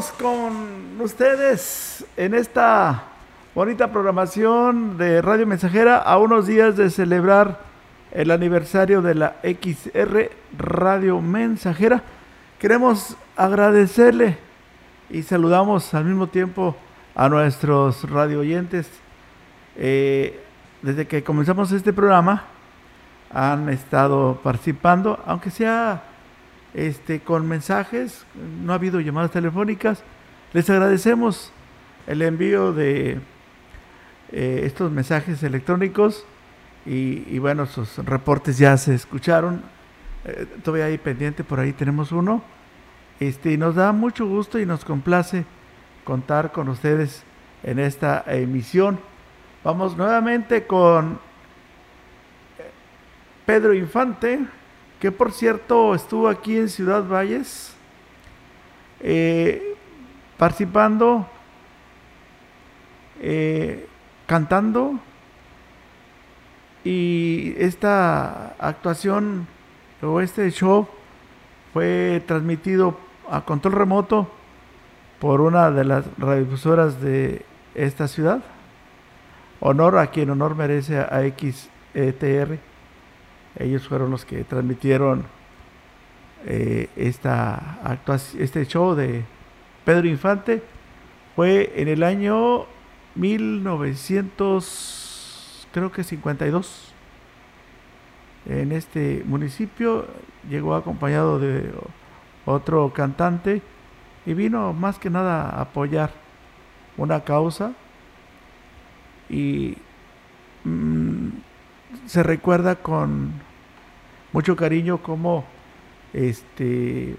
Con ustedes en esta bonita programación de Radio Mensajera a unos días de celebrar el aniversario de la XR Radio Mensajera. Queremos agradecerle y saludamos al mismo tiempo a nuestros radio oyentes. Eh, desde que comenzamos este programa han estado participando, aunque sea este, con mensajes, no ha habido llamadas telefónicas. Les agradecemos el envío de eh, estos mensajes electrónicos y, bueno, sus reportes ya se escucharon. Eh, todavía hay pendiente, por ahí tenemos uno. Este, y nos da mucho gusto y nos complace contar con ustedes en esta emisión. Vamos nuevamente con eh, Pedro Infante que por cierto estuvo aquí en Ciudad Valles eh, participando, eh, cantando y esta actuación o este show fue transmitido a control remoto por una de las radiodifusoras de esta ciudad. Honor a quien honor merece a XETR. Ellos fueron los que transmitieron eh, esta este show de Pedro Infante. Fue en el año 1900, creo que 52. En este municipio llegó acompañado de otro cantante y vino más que nada a apoyar una causa y mm, se recuerda con mucho cariño como este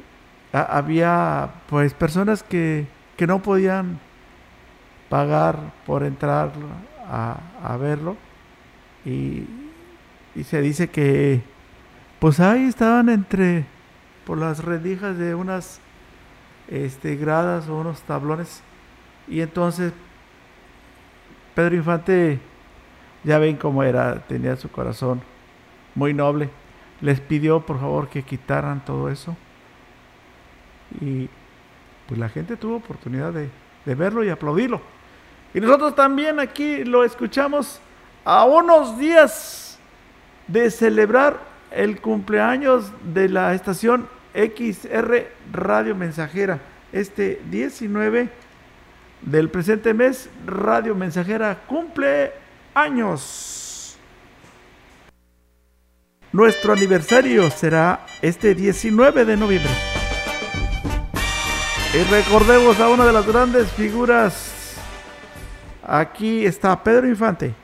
había pues personas que, que, no podían pagar por entrar a, a verlo. Y, y, se dice que pues ahí estaban entre por las rendijas de unas este, gradas o unos tablones. Y entonces Pedro Infante ya ven cómo era tenía su corazón muy noble les pidió por favor que quitaran todo eso. Y pues la gente tuvo oportunidad de, verlo y aplaudirlo. Y nosotros también aquí lo escuchamos a unos días de celebrar el cumpleaños de la estación XR Radio Mensajera. Este 19 del presente mes, Radio Mensajera cumple años. Nuestro aniversario será este 19 de noviembre. Y recordemos a una de las grandes figuras. Aquí está Pedro Infante.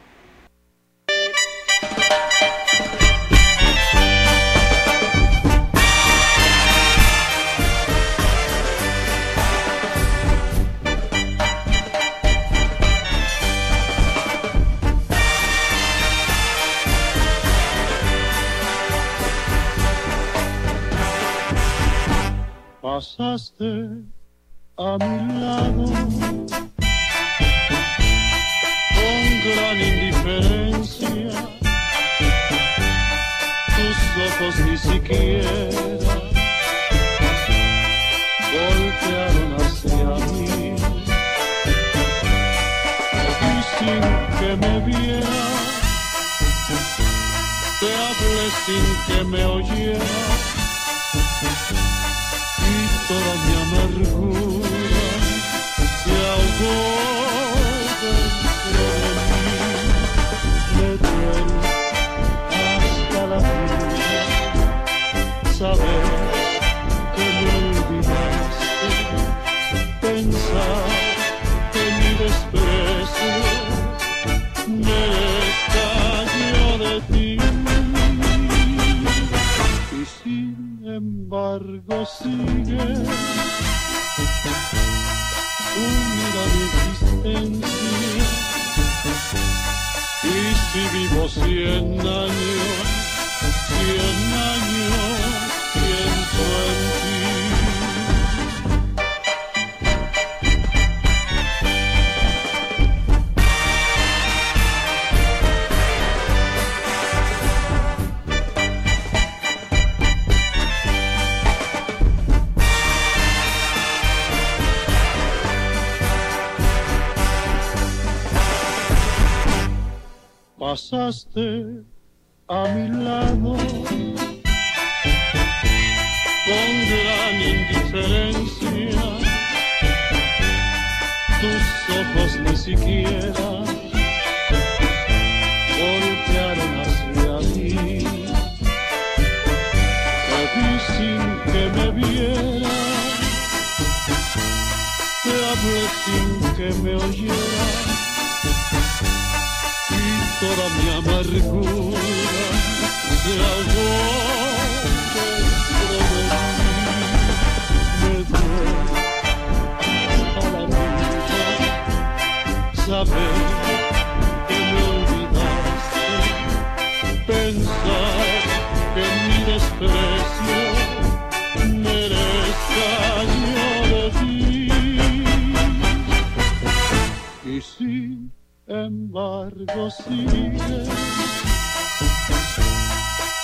Pasaste a mi lado con gran indiferencia. Tus ojos ni siquiera voltearon hacia mí. Y sin que me viera, te hablé sin que me oyera toda mi amargura se ahogó unida mi existencia. Y si vivo cien años, cien años, a mi lado con gran indiferencia. Tus ojos ni siquiera voltearon hacia mí. Te vi sin que me viera, te hablé sin que me oyera toda mi amargura se ahogó dentro de mí. Me duele a la vida saber sigue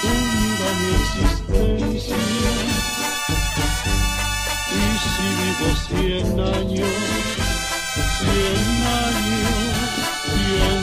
hunda mi existencia. Y si vivo cien años, cien años, pienso en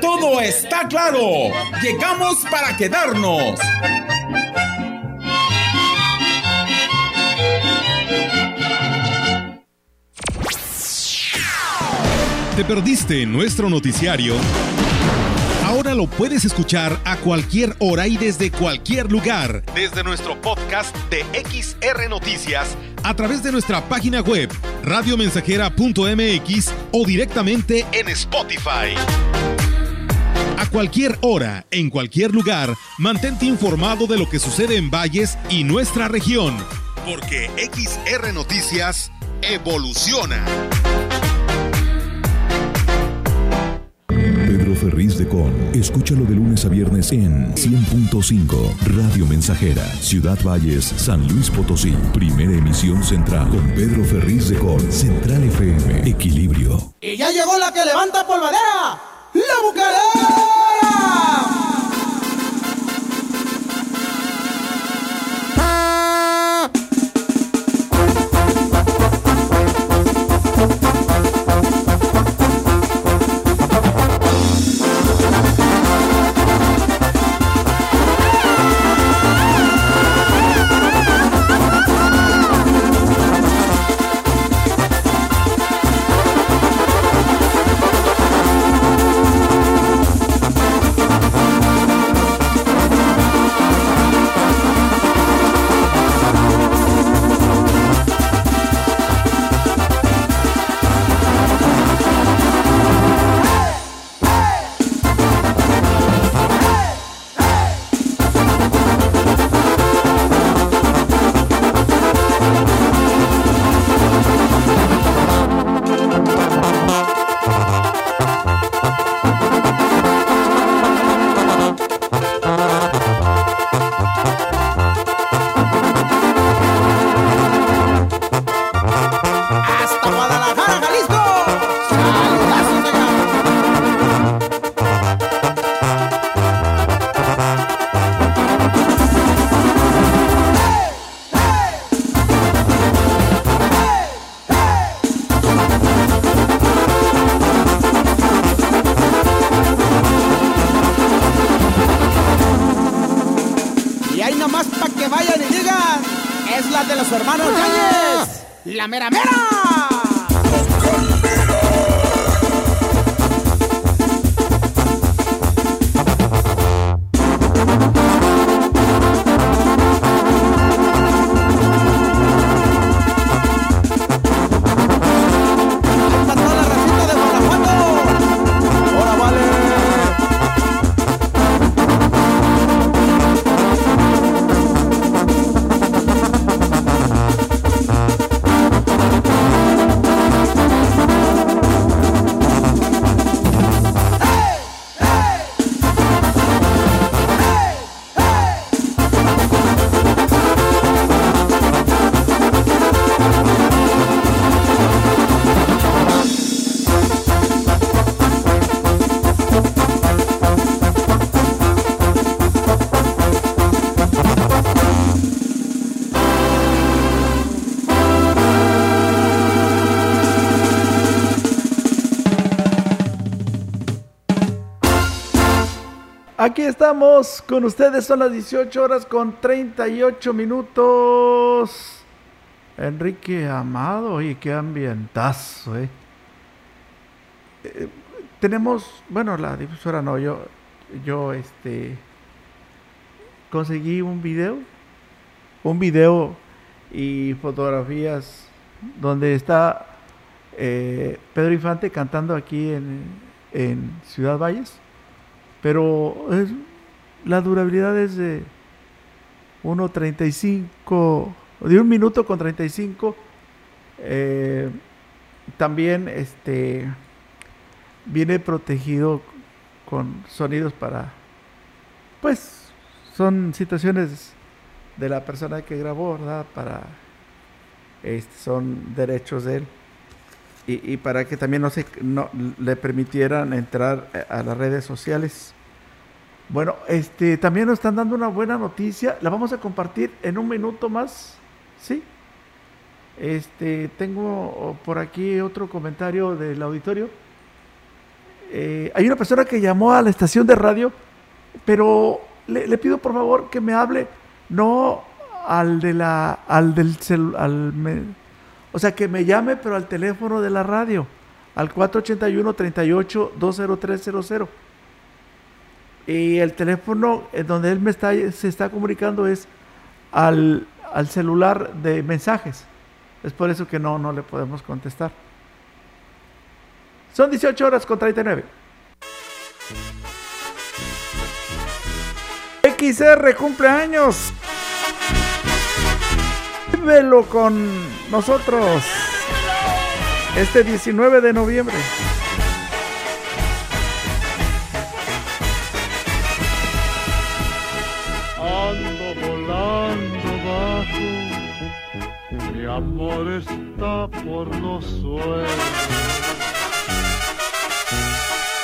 todo está claro. Llegamos para quedarnos. ¿Te perdiste nuestro noticiario? Ahora lo puedes escuchar a cualquier hora y desde cualquier lugar. Desde nuestro podcast de XR Noticias, a través de nuestra página web, radiomensajera.mx o directamente en Spotify. A cualquier hora, en cualquier lugar, mantente informado de lo que sucede en Valles y nuestra región. Porque XR Noticias evoluciona. Ferriz de Con. Escúchalo de lunes a viernes en 100.5 Radio Mensajera, Ciudad Valles, San Luis Potosí. Primera emisión central con Pedro Ferriz de Con. Central FM. Equilibrio. Y ya llegó la que levanta polvadera, la bucarera. Estamos con ustedes, son las 18 horas con 38 minutos. Enrique Amado, oye, qué ambientazo, eh. Eh, tenemos, bueno, la difusora no, yo, yo, este, conseguí un video, un video y fotografías donde está eh, Pedro Infante cantando aquí en, en Ciudad Valles, pero es, la durabilidad es de 1.35, de un minuto con 35. Eh, también este viene protegido con sonidos para pues son situaciones de la persona que grabó verdad para este, son derechos de él y, y para que también no se no le permitieran entrar a las redes sociales bueno este también nos están dando una buena noticia. La vamos a compartir en un minuto más sí este tengo por aquí otro comentario del auditorio. Eh, hay una persona que llamó a la estación de radio, pero le, pido por favor que me hable, no al de la, al del o sea, que me llame, pero al teléfono de la radio, al 481-38-20300. Y el teléfono en donde él me está, se está comunicando es al, al celular de mensajes. Es por eso que no, no le podemos contestar. Son 18 horas con 39. XR cumpleaños. Vívelo con nosotros. Este 19 de noviembre. Amor está por los suelos.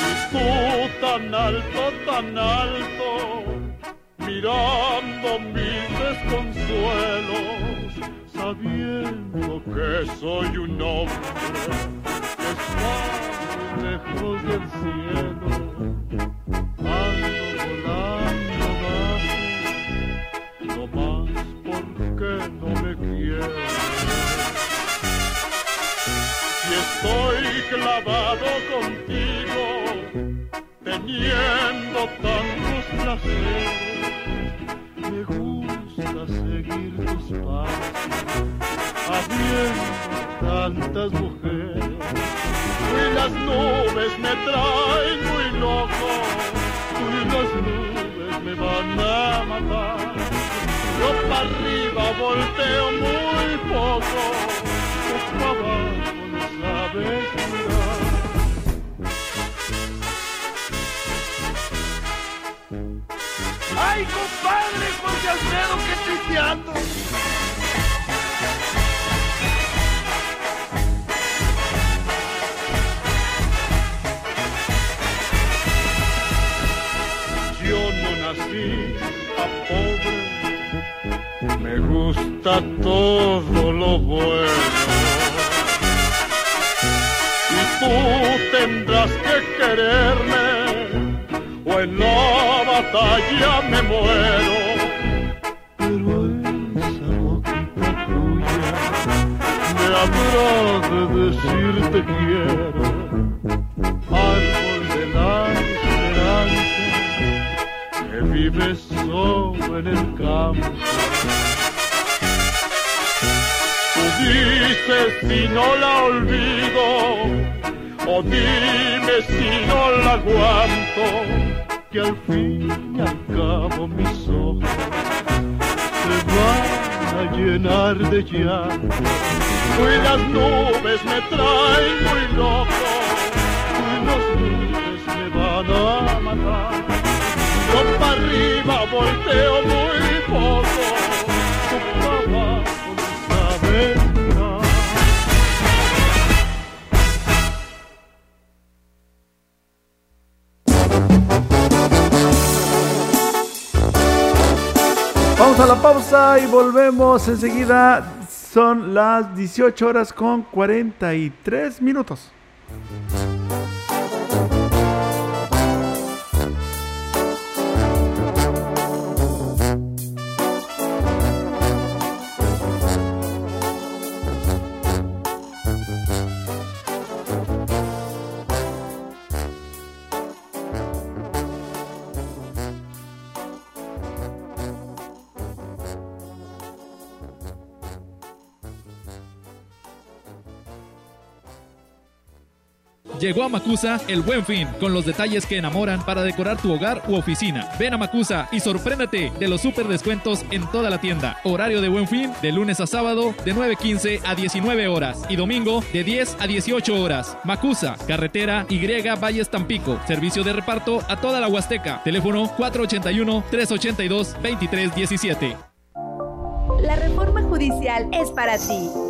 Y tú tan alto, tan alto, mirando mis desconsuelos, sabiendo que soy un hombre que está lejos del cielo. Ando volando bajo, no más porque estoy clavado contigo, teniendo tantos placeres, me gusta seguir tus pasos, habiendo tantas mujeres. Y las nubes me traen muy loco, y las nubes me van a matar. Yo para arriba volteo muy poco, pa' abajo. ¡Ay, compadre Jorge Alfredo, qué tristeando! Yo no nací a pobre, me gusta todo lo bueno. Tú tendrás que quererme, o en la batalla me muero. Pero esa boquita tuya me habrá de decir te quiero, árbol de la esperanza que vive solo en el campo. Tú dices si no la olvido, dime si no la aguanto, que al fin y al cabo mis ojos se van a llenar de llanto. Y las nubes me traen muy loco, y las nubes me van a matar. Yo para arriba volteo muy poco, a la pausa y volvemos enseguida. Son las 18 horas con 43 minutos. Llegó a Macusa el buen fin, con los detalles que enamoran para decorar tu hogar u oficina. Ven a Macusa y sorpréndete de los super descuentos en toda la tienda. Horario de buen fin de lunes a sábado de 9.15 a 19 horas y domingo de 10 a 18 horas. Macusa, carretera Y Valles Tampico. Servicio de reparto a toda la Huasteca. Teléfono 481-382-2317. La reforma judicial es para ti.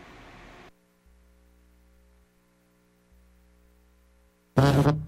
Uh-huh.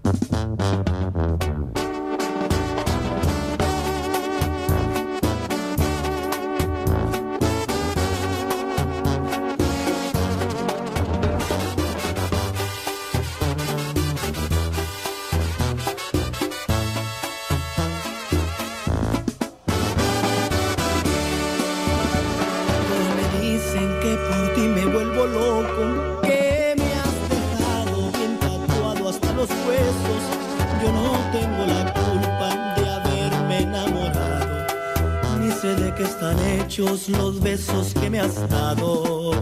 Los besos que me has dado.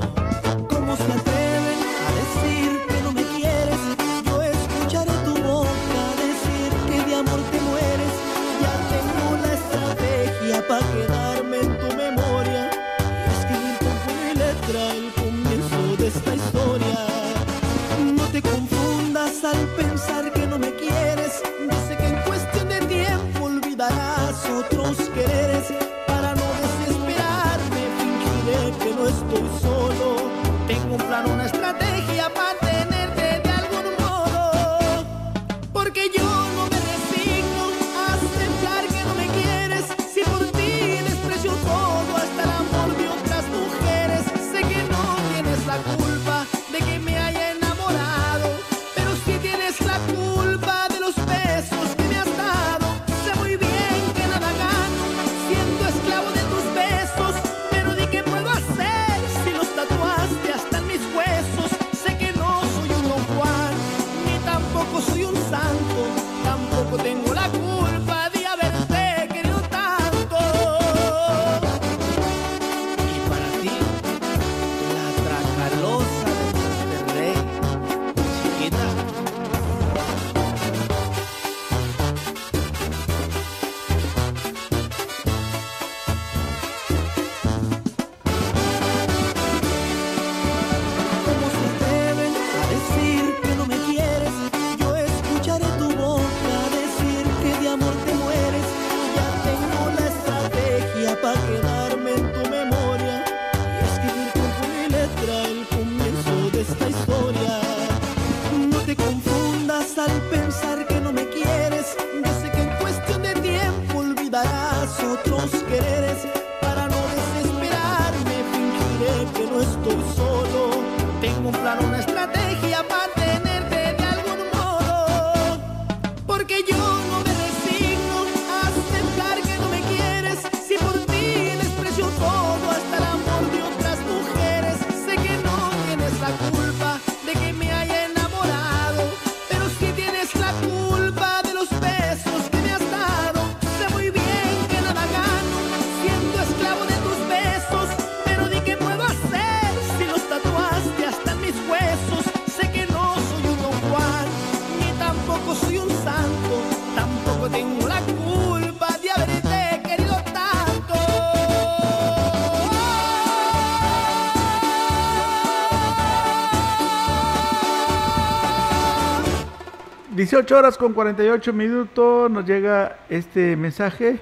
18 horas con 48 minutos nos llega este mensaje.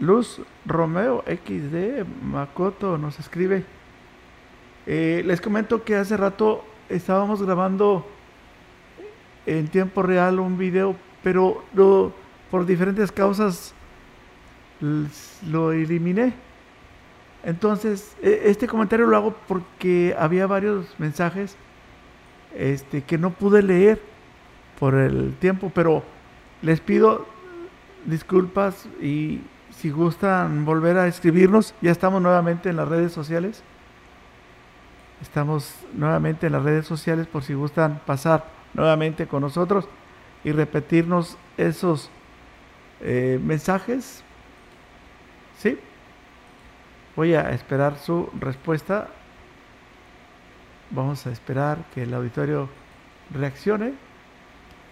Luz Romeo XD Makoto nos escribe. Eh, les comento que hace rato estábamos grabando en tiempo real un video, pero por diferentes causas lo eliminé. Entonces, e- este comentario lo hago porque había varios mensajes este, que no pude leer por el tiempo, pero les pido disculpas y si gustan volver a escribirnos, ya estamos nuevamente en las redes sociales. Estamos nuevamente en las redes sociales por si gustan pasar nuevamente con nosotros y repetirnos esos eh, mensajes. ¿Sí? Voy a esperar su respuesta. Vamos a esperar que el auditorio reaccione.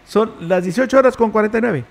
Son las 18 horas con 49.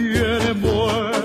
Pediré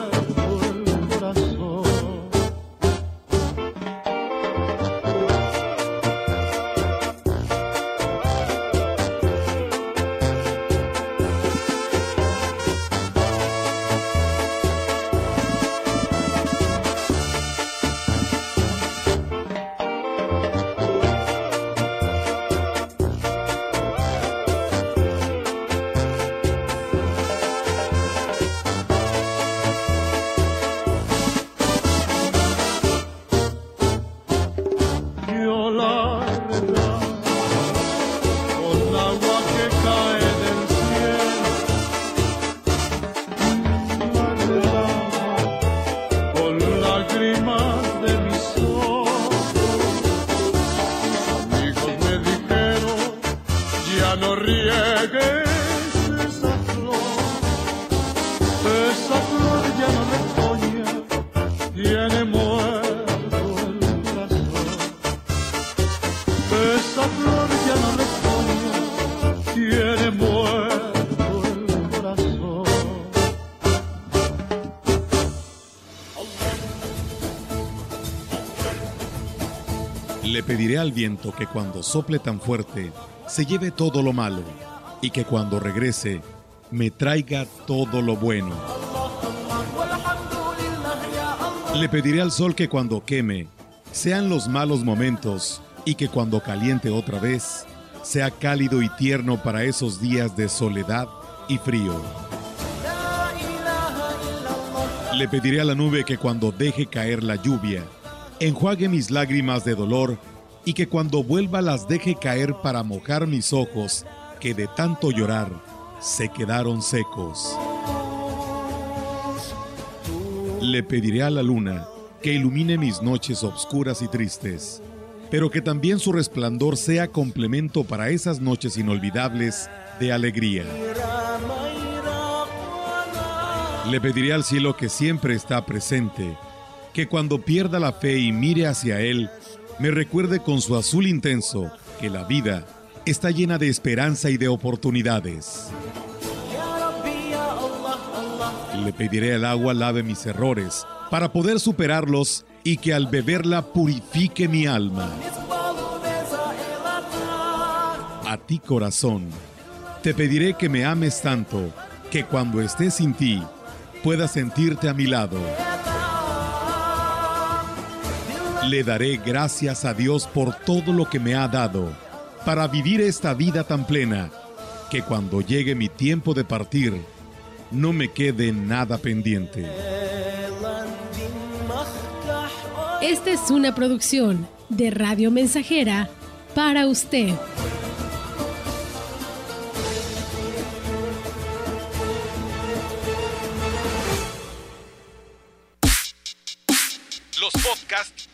al viento que cuando sople tan fuerte se lleve todo lo malo y que cuando regrese me traiga todo lo bueno. Le pediré al sol que cuando queme sean los malos momentos y que cuando caliente otra vez sea cálido y tierno para esos días de soledad y frío. Le pediré a la nube que cuando deje caer la lluvia, enjuague mis lágrimas de dolor y que cuando vuelva las deje caer para mojar mis ojos, que de tanto llorar se quedaron secos. Le pediré a la luna que ilumine mis noches obscuras y tristes, pero que también su resplandor sea complemento para esas noches inolvidables de alegría. Le pediré al cielo que siempre está presente, que cuando pierda la fe y mire hacia él, me recuerde con su azul intenso que la vida está llena de esperanza y de oportunidades. Le pediré al agua lave mis errores para poder superarlos y que al beberla purifique mi alma. A ti corazón, te pediré que me ames tanto que cuando esté sin ti pueda sentirte a mi lado. Le daré gracias a Dios por todo lo que me ha dado, para vivir esta vida tan plena, que cuando llegue mi tiempo de partir, no me quede nada pendiente. Esta es una producción de Radio Mensajera para usted.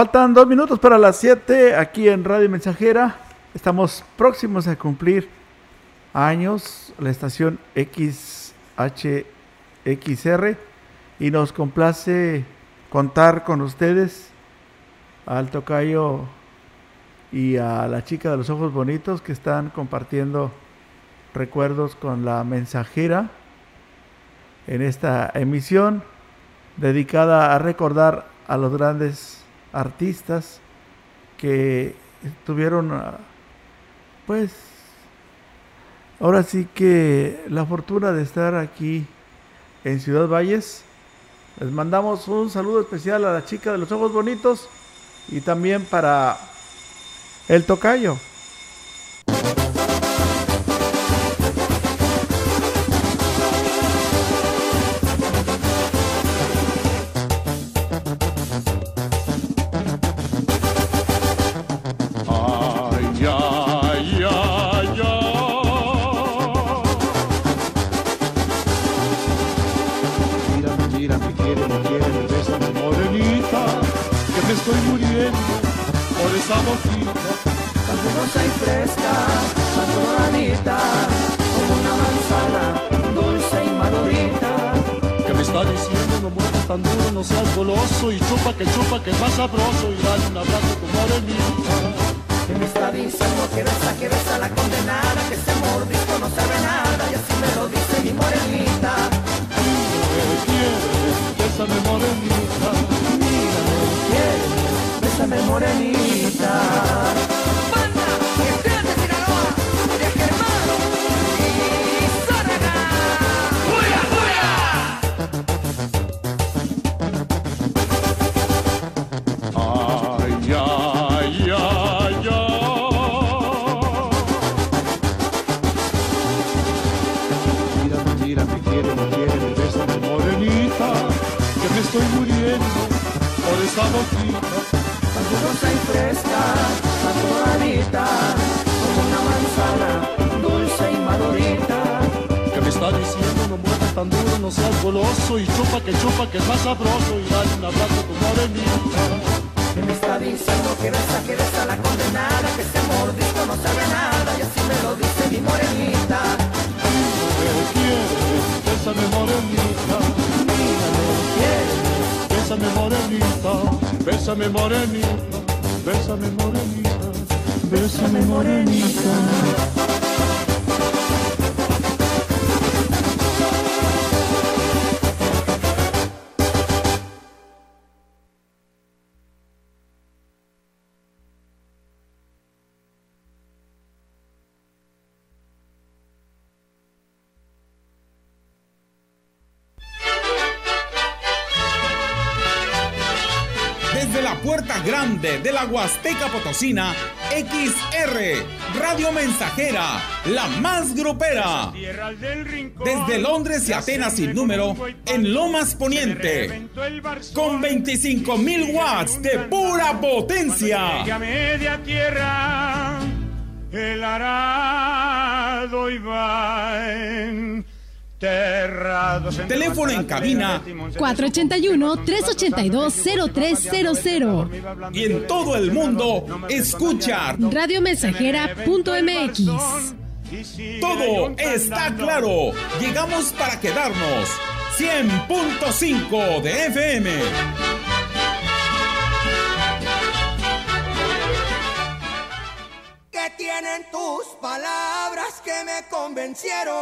Faltan dos minutos para las 7 aquí en Radio Mensajera. Estamos próximos a cumplir años la estación XHXR y nos complace contar con ustedes al tocayo y a la chica de los ojos bonitos que están compartiendo recuerdos con la mensajera en esta emisión dedicada a recordar a los grandes artistas que tuvieron pues ahora sí que la fortuna de estar aquí en Ciudad Valles. Les mandamos un saludo especial a la chica de los ojos bonitos y también para el tocayo boquita. Tan jugosa y fresca, tan doradita, como una manzana, dulce y madurita. Que me está diciendo no muevas tan duro, no seas goloso y chupa que chupa que es más sabroso y dale un abrazo a tu morenita. Que me está diciendo que besa, que besa la condenada, que ese mordisco no sabe nada, Huasteca Potosina, XR, Radio Mensajera, la más grupera. Desde Londres y Atenas sin número, en Lomas Poniente, con 25 mil watts de pura potencia. media tierra, el arado iba Teléfono en cabina 481-382-0300. y en todo el mundo, escucha. Radiomensajera.mx. Todo está claro. Llegamos para quedarnos. 100.5 de FM. ¿Qué tienen tus palabras que me convencieron?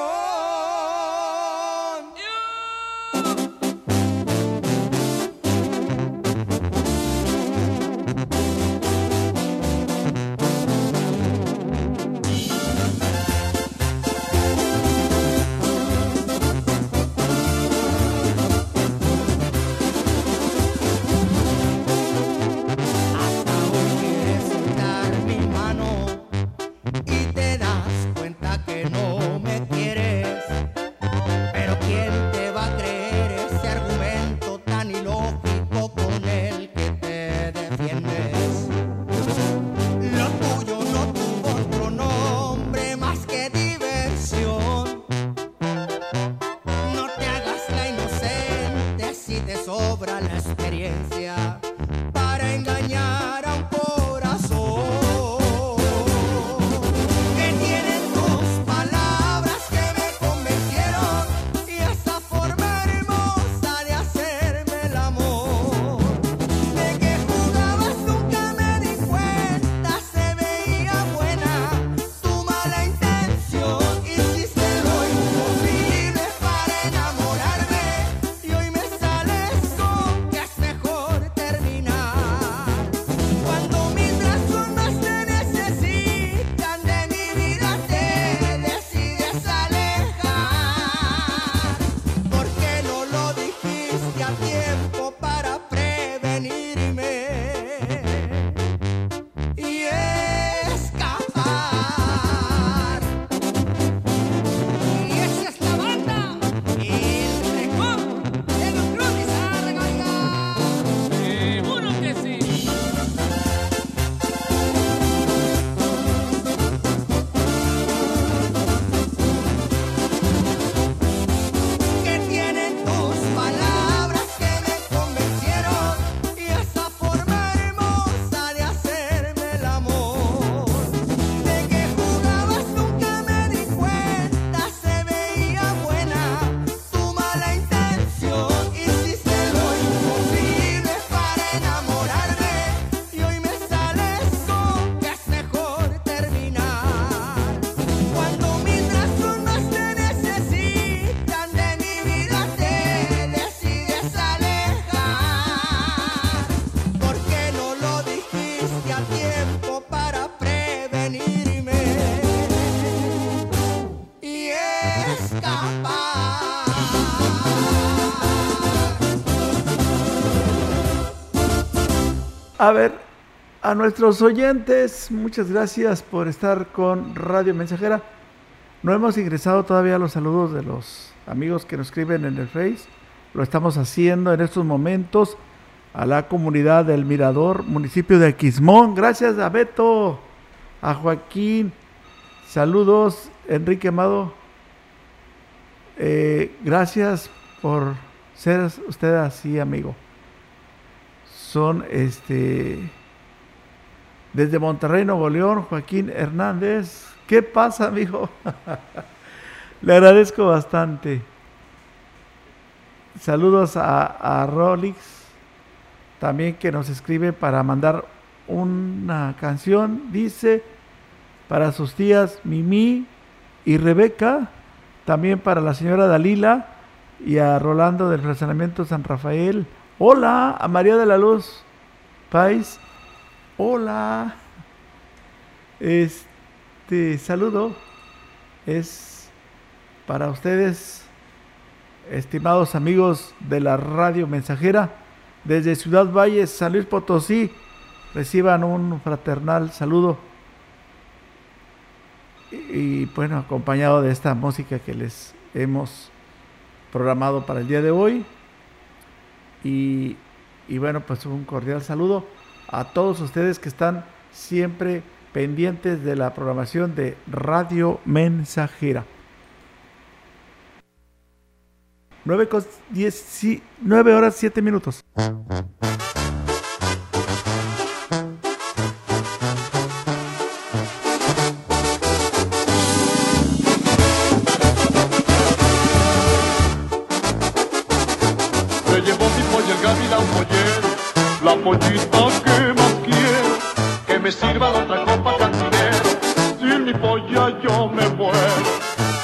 A nuestros oyentes, muchas gracias por estar con Radio Mensajera. No hemos ingresado todavía los saludos de los amigos que nos escriben en el Face. Lo estamos haciendo en estos momentos a la comunidad del Mirador, municipio de Aquismón. Gracias a Beto, a Joaquín. Saludos, Enrique Amado. Eh, gracias por ser usted así, amigo son este desde Monterrey, Nuevo León, Joaquín Hernández. ¿Qué pasa, amigo? Le agradezco bastante. Saludos a, a Rolix, también que nos escribe para mandar una canción. Dice para sus tías Mimi y Rebeca, también para la señora Dalila y a Rolando del Fraccionamiento San Rafael Hola, a María de la Luz Pais. Hola. Este saludo es para ustedes, estimados amigos de la radio mensajera, desde Ciudad Valle, San Luis Potosí. Reciban un fraternal saludo. Y, bueno, acompañado de esta música que les hemos programado para el día de hoy. Y, bueno, pues un cordial saludo a todos ustedes que están siempre pendientes de la programación de Radio Mensajera. 9, 9 horas 7 minutos. pollita que más quiero, que me sirva la otra copa cantinero, sin mi polla yo me muero.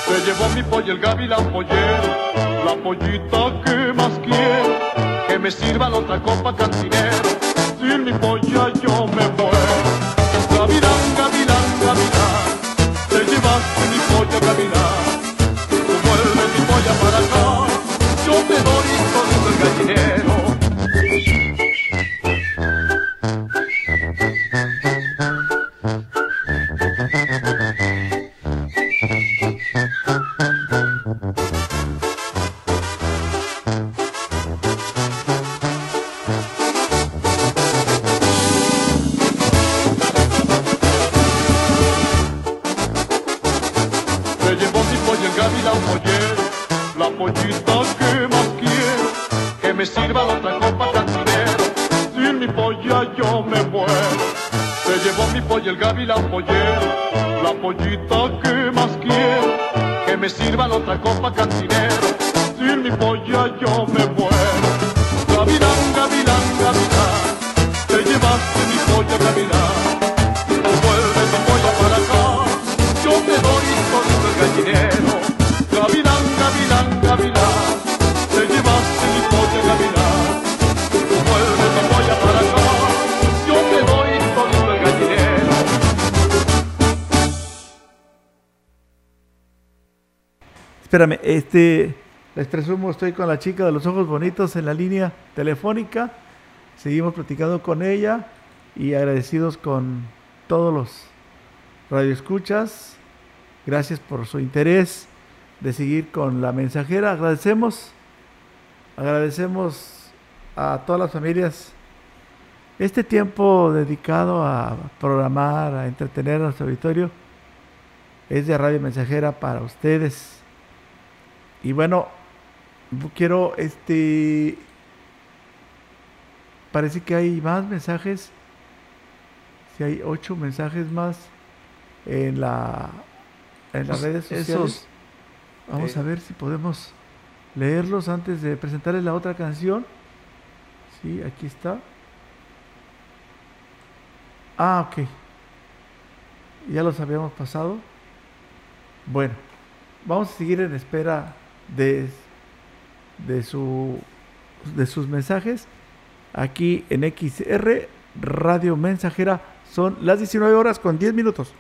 Se llevó mi polla el gavilán pollero, la pollita que más quiero, que me sirva la otra copa cantinero, este, les presumo, estoy con la chica de los ojos bonitos en la línea telefónica. Seguimos platicando con ella y agradecidos con todos los radioescuchas. Gracias por su interés de seguir con la mensajera. Agradecemos, agradecemos a todas las familias este tiempo dedicado a programar, a entretener a nuestro auditorio. Es de Radio Mensajera para ustedes y bueno, quiero este. Parece que hay más mensajes. Si hay ocho mensajes más en la en las pues redes sociales. Vamos eh, a ver si podemos leerlos antes de presentarles la otra canción. Sí, aquí está. Ah, ok. Ya los habíamos pasado. Bueno, vamos a seguir en espera de, de, su, de sus mensajes aquí en XR Radio Mensajera. Son las 19 horas con 10 minutos.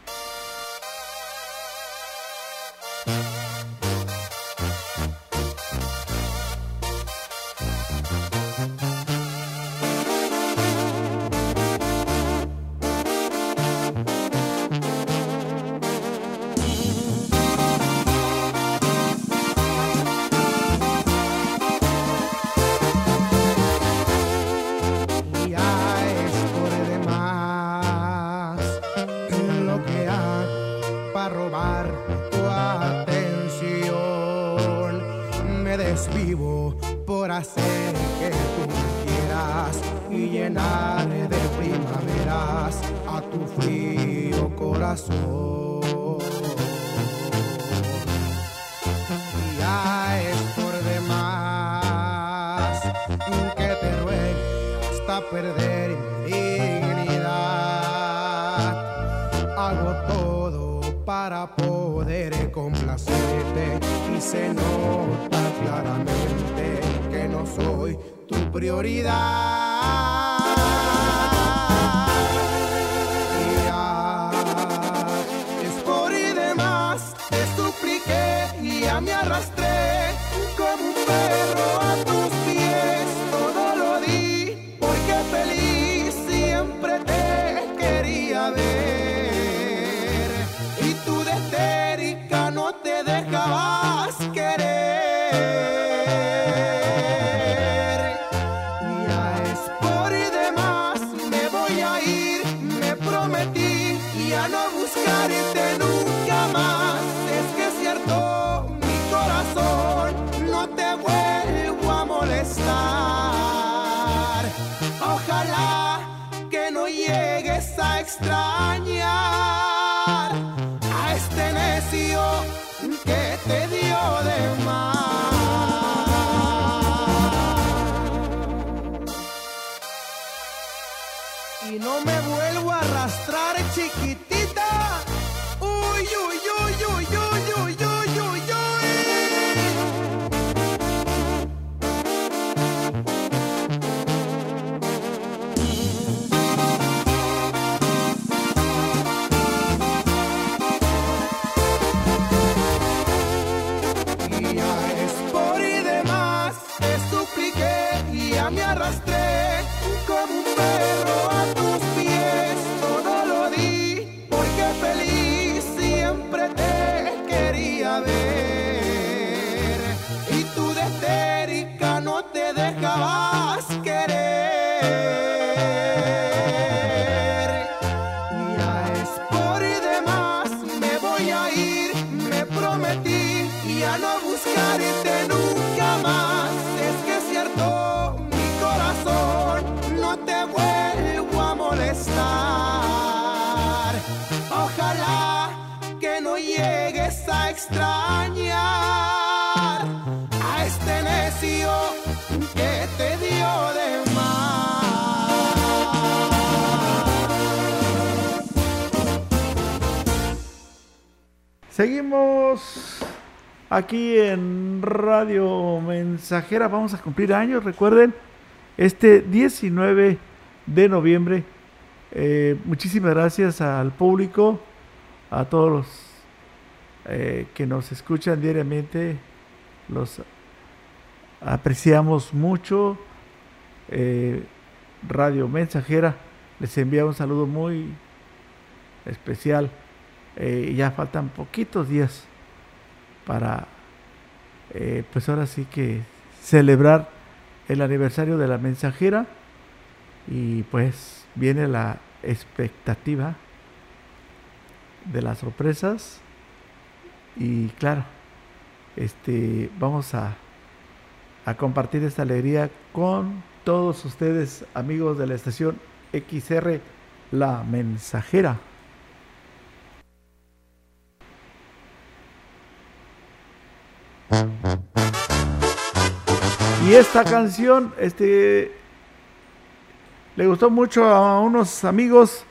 Me arrastré como un perro Seguimos aquí en Radio Mensajera. Vamos a cumplir años, recuerden, este 19 de noviembre. Eh, muchísimas gracias al público, a todos los eh, que nos escuchan diariamente. Los apreciamos mucho. Eh, Radio Mensajera les envía un saludo muy especial. Eh, ya faltan poquitos días para, eh, pues ahora sí que celebrar el aniversario de la mensajera y pues viene la expectativa de las sorpresas y claro, este, vamos a, a compartir esta alegría con todos ustedes, amigos de la estación XR La Mensajera. Y esta canción, este, le gustó mucho a unos amigos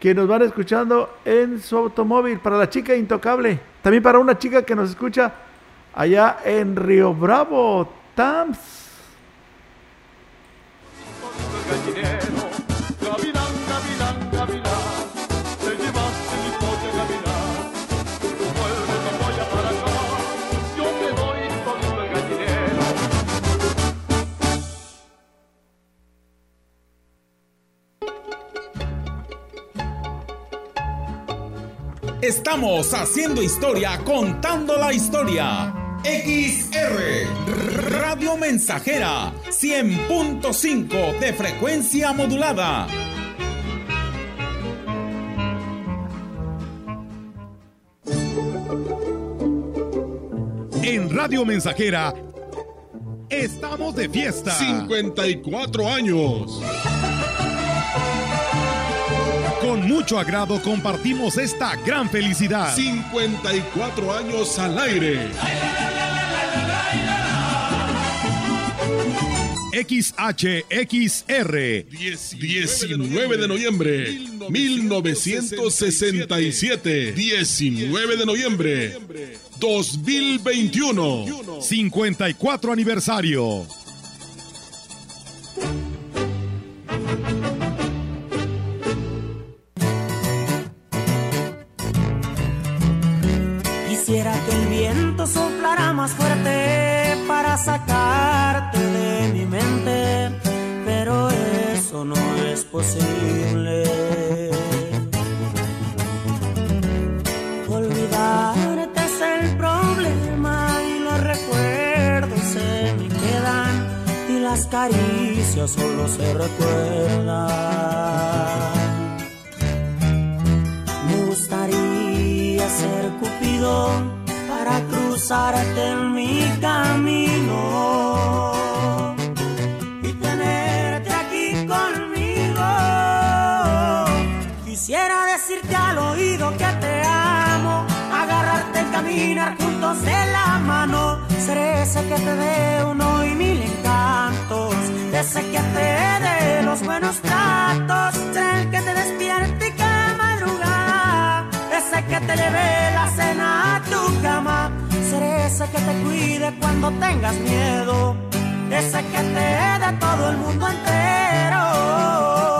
que nos van escuchando en su automóvil. Para la chica intocable, también para una chica que nos escucha allá en Río Bravo, Tams. Estamos haciendo historia, contando la historia. XR Radio Mensajera 100.5 de frecuencia modulada. En Radio Mensajera Estamos de fiesta. 54 años. Con mucho agrado compartimos esta gran felicidad. 54 años al aire. XHXR. 19 de noviembre 1967. 19 de noviembre 2021. 54 aniversario. Solo se recuerdan. Me gustaría ser Cupido para cruzarte en mi camino y tenerte aquí conmigo. Quisiera decirte al oído que te amo, agarrarte caminar juntos de la mano. Seré ese que te dé encantos, ese que te dé los buenos tratos, el que te despierte cada madrugada, ese que te lleve la cena a tu cama, seré ese que te cuide cuando tengas miedo, ese que te dé todo el mundo entero.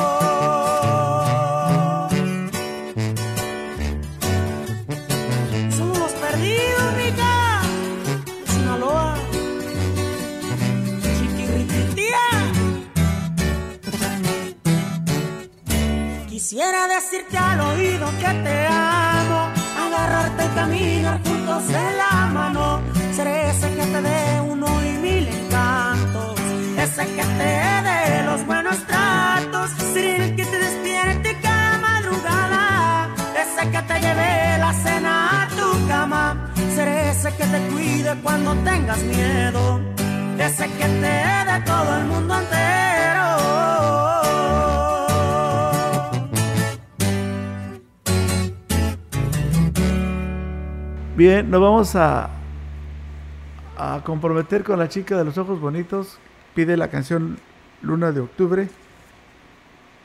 Quisiera decirte al oído que te amo, agarrarte y caminar juntos de la mano. Seré ese que te dé uno y mil encantos, ese que te dé los buenos tratos, seré el que te despierte cada madrugada, ese que te lleve la cena a tu cama, seré ese que te cuide cuando tengas miedo, ese que te dé todo el mundo entero. Bien, nos vamos a, comprometer con la chica de los ojos bonitos. Pide la canción Luna de Octubre.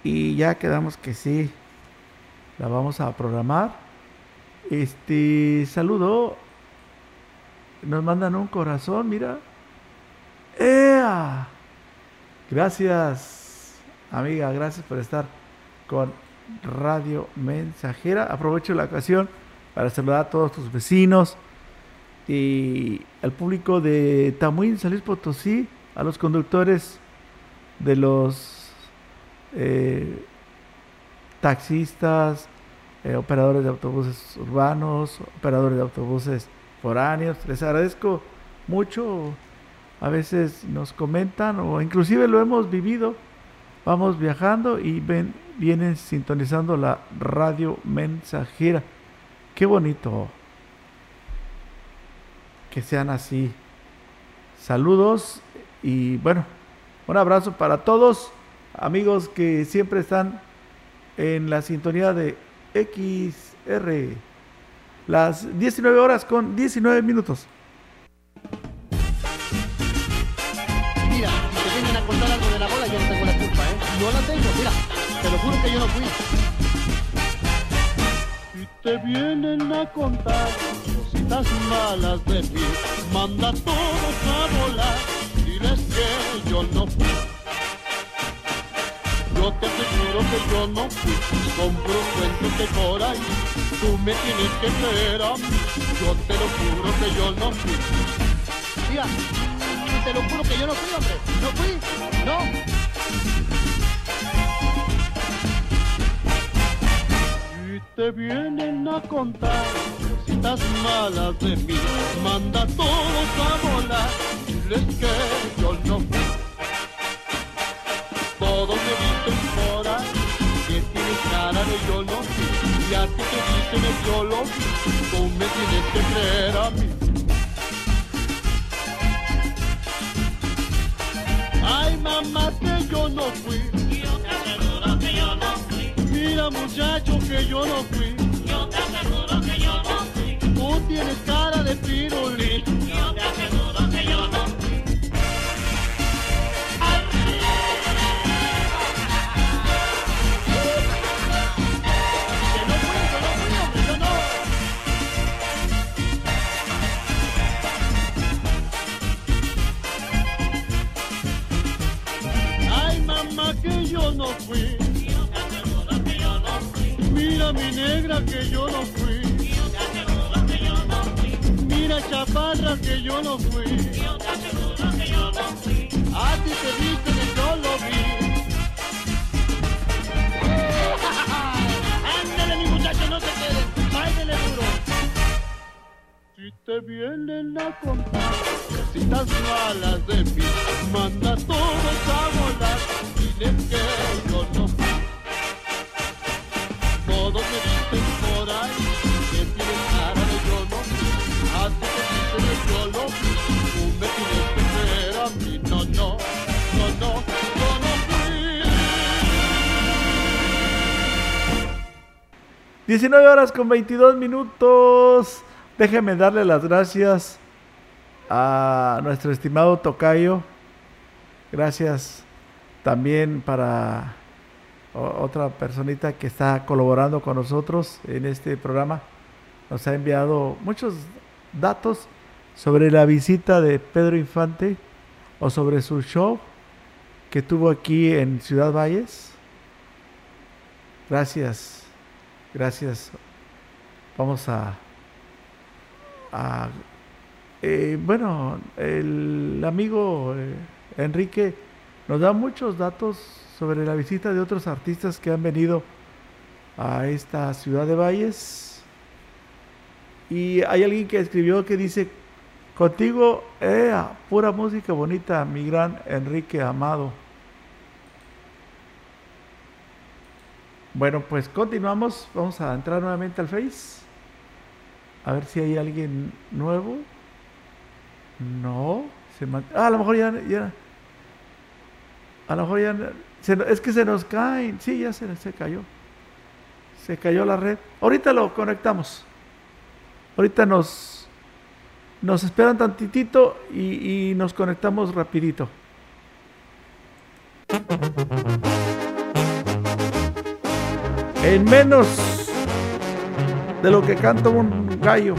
Y ya quedamos que sí. La vamos a programar. Este saludo. Nos mandan un corazón, mira. ¡Ea! Gracias, amiga. Gracias por estar con Radio Mensajera. Aprovecho la ocasión para saludar a todos tus vecinos y al público de Tamuín, San Luis Potosí, a los conductores de los eh, taxistas, eh, operadores de autobuses urbanos, operadores de autobuses foráneos. Les agradezco mucho. A veces nos comentan o inclusive lo hemos vivido. Vamos viajando y ven, vienen sintonizando la radio mensajera. Qué bonito que sean así. Saludos y bueno, un abrazo para todos, amigos que siempre están en la sintonía de XR. Las 19 horas con 19 minutos. Mira, te vienen a contar algo de la bola, yo no tengo la culpa, ¿eh? No la tengo, mira, te lo juro que yo no fui. Si te vienen a contar cositas malas de mí, manda todos a volar, diles que yo no fui. Yo te aseguro que yo no fui, compro cuentos de por ahí, tú me tienes que creer a mí, yo te lo juro que yo no fui. Mira, te lo juro que yo no fui, hombre. No fui, no. Te vienen a contar cositas malas de mí, manda todos a volar, diles que yo no fui. Todos me dicen por que tienes cara de yo no fui, y a ti te dicen que yo lo vi, tú me tienes que creer a mí. yo no fui. Mira muchacho que yo no fui. Yo te aseguro que yo no fui. Tú tienes cara de pirulín. Yo te aseguro que yo no fui. Que yo no fui. Mira mi negra que yo no fui. Te. Mira chaparra que yo no fui. Te. A ti te dicen que yo lo vi. Ándale mi muchacho, no se queden. Báilele duro. Si te vienen a contar cositas malas de mí, manda todos a volar. Dile que yo no. Todos me dicen por no fui. A ti te dicen que yo lo fui. Tú me tienes que creer a mí. No, no, no, no, yo no fui. 19 horas con 22 minutos. Déjeme darle las gracias a nuestro estimado Tocayo. Gracias también para otra personita que está colaborando con nosotros en este programa. Nos ha enviado muchos datos sobre la visita de Pedro Infante o sobre su show que tuvo aquí en Ciudad Valles. Gracias, gracias. Vamos a, a eh, bueno, el amigo eh, Enrique nos da muchos datos sobre la visita de otros artistas que han venido a esta ciudad de Valles. Y hay alguien que escribió que dice, contigo, eh, pura música bonita, mi gran Enrique Amado. Bueno, pues continuamos. Vamos a entrar nuevamente al Face. A ver si hay alguien nuevo. No. Se ah, a lo mejor ya, ya- A lo mejor ya. Es que se nos caen. Sí, ya se, se cayó. Se cayó la red. Ahorita lo conectamos. Ahorita nos. Nos esperan tantitito y, y nos conectamos rapidito. En menos de lo que canta un gallo.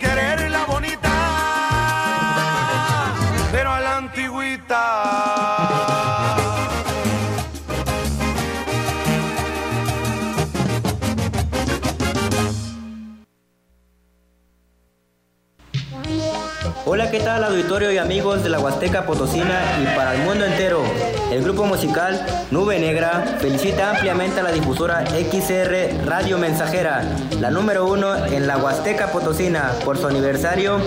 Quererla bonita, pero a la antigüita. Hola, ¿qué tal auditorio y amigos de la Huasteca Potosina y para el mundo entero? El grupo musical Nube Negra felicita ampliamente a la difusora XR Radio Mensajera, la número uno en la Huasteca Potosina, por su aniversario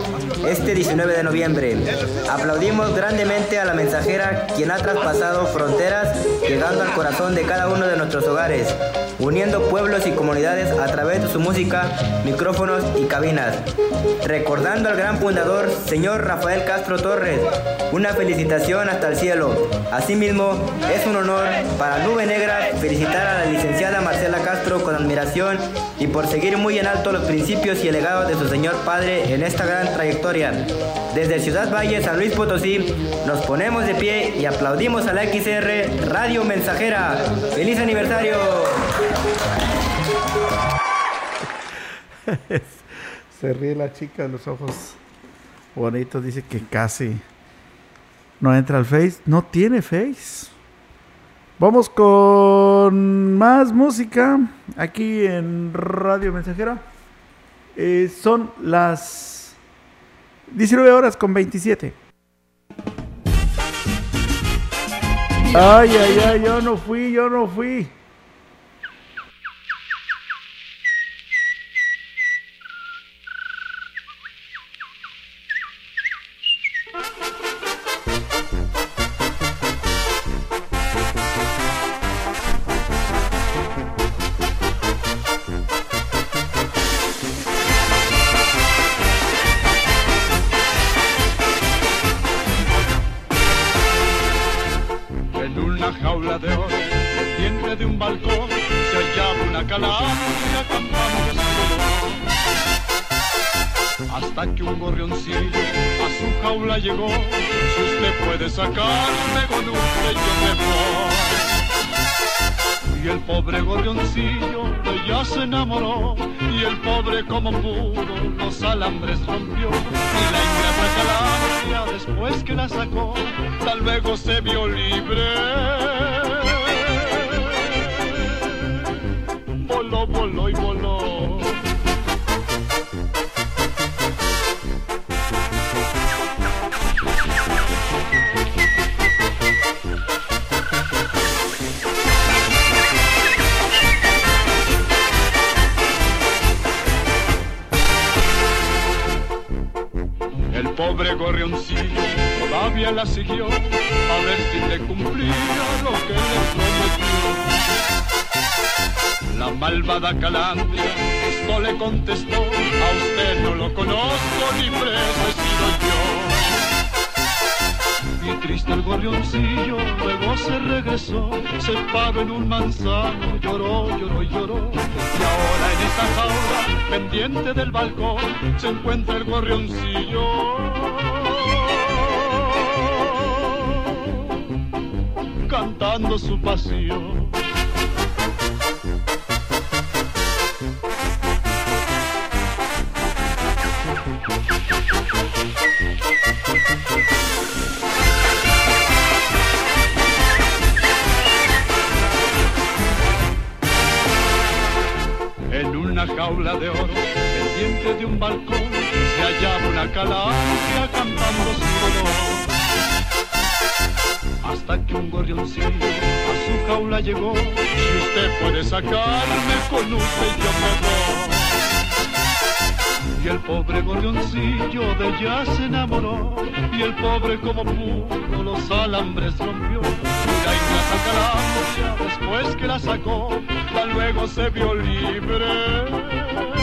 este 19 de noviembre. Aplaudimos grandemente a la mensajera quien ha traspasado fronteras, llegando al corazón de cada uno de nuestros hogares, uniendo pueblos y comunidades a través de su música, micrófonos y cabinas. Recordando al gran fundador, señor Rafael Castro Torres, una felicitación hasta el cielo. Asimismo, es un honor para Nube Negra felicitar a la licenciada Marcela Castro con admiración y por seguir muy en alto los principios y el legado de su señor padre en esta gran trayectoria. Desde Ciudad Valle, San Luis Potosí, nos ponemos de pie y aplaudimos a la XR Radio Mensajera. ¡Feliz aniversario! Se ríe la chica, los ojos bonitos. Dice que casi no entra al Face. No tiene Face. Vamos con más música aquí en Radio Mensajera. Eh, son las 19 horas con 27. Ay, ay, ay, yo no fui, yo no fui. Se hallaba una calandria cantando su dolor. Hasta que un gorrioncillo a su jaula llegó, si usted puede sacarme con usted yo me voy. Y el pobre gorrioncillo de ella se enamoró, y el pobre como pudo los alambres rompió. Y la calandria, después que la sacó, ya luego se vio libre.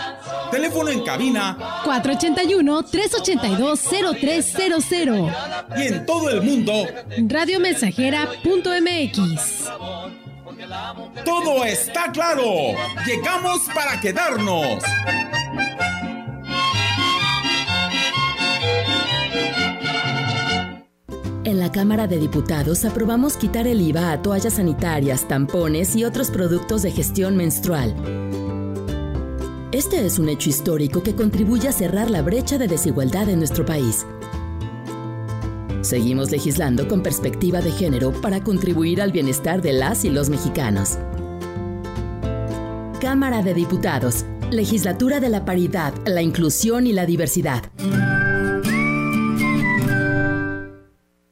Teléfono en cabina 481-382-0300 y en todo el mundo radiomensajera.mx. Todo está claro. Llegamos para quedarnos. En la Cámara de Diputados aprobamos quitar el IVA a toallas sanitarias, tampones y otros productos de gestión menstrual. Este es un hecho histórico que contribuye a cerrar la brecha de desigualdad en nuestro país. Seguimos legislando con perspectiva de género para contribuir al bienestar de las y los mexicanos. Cámara de Diputados, Legislatura de la Paridad, la Inclusión y la Diversidad.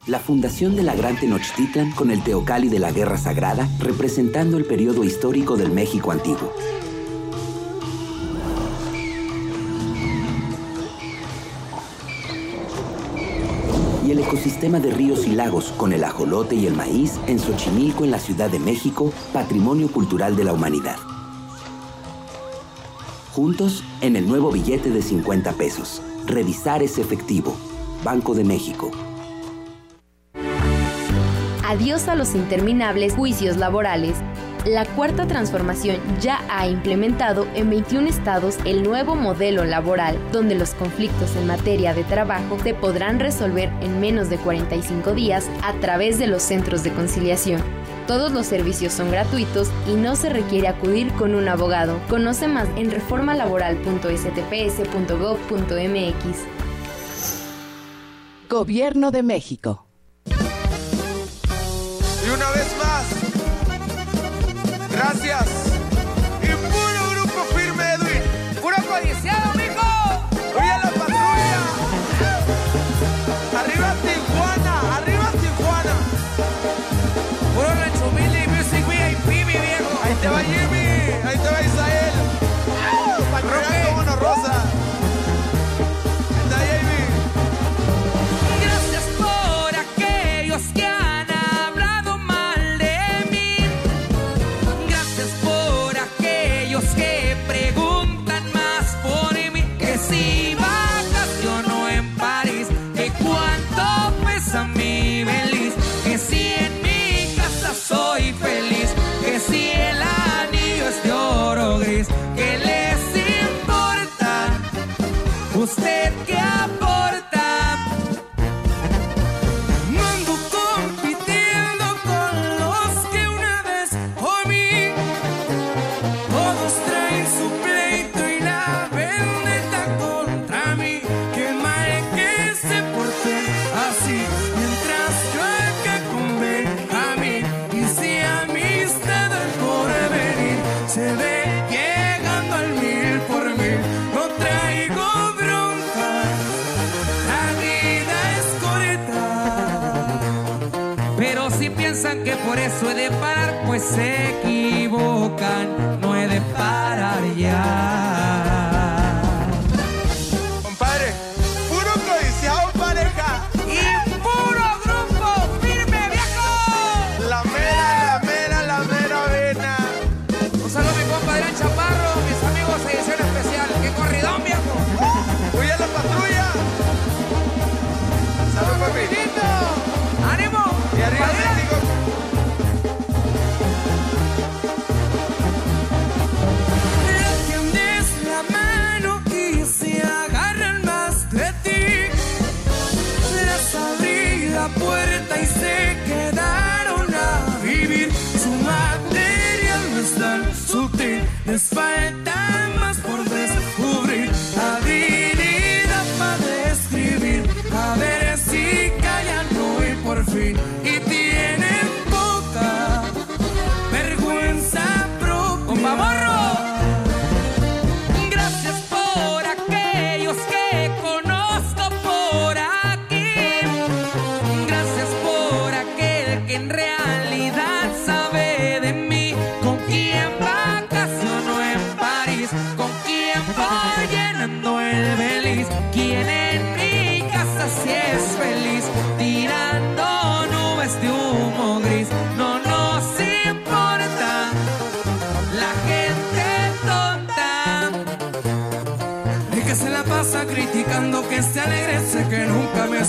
La fundación de la Gran Tenochtitlan con el Teocalli de la Guerra Sagrada, representando el periodo histórico del México antiguo. Y el ecosistema de ríos y lagos con el ajolote y el maíz en Xochimilco, en la Ciudad de México, Patrimonio Cultural de la Humanidad. Juntos en el nuevo billete de 50 pesos. Revisar ese efectivo. Banco de México. Adiós a los interminables juicios laborales. La cuarta transformación ya ha implementado en 21 estados el nuevo modelo laboral, donde los conflictos en materia de trabajo se podrán resolver en menos de 45 días a través de los centros de conciliación. Todos los servicios son gratuitos y no se requiere acudir con un abogado. Conoce más en reformalaboral.stps.gov.mx. Gobierno de México. Gracias. Parar, pues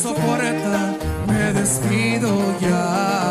soporta. Me despido ya.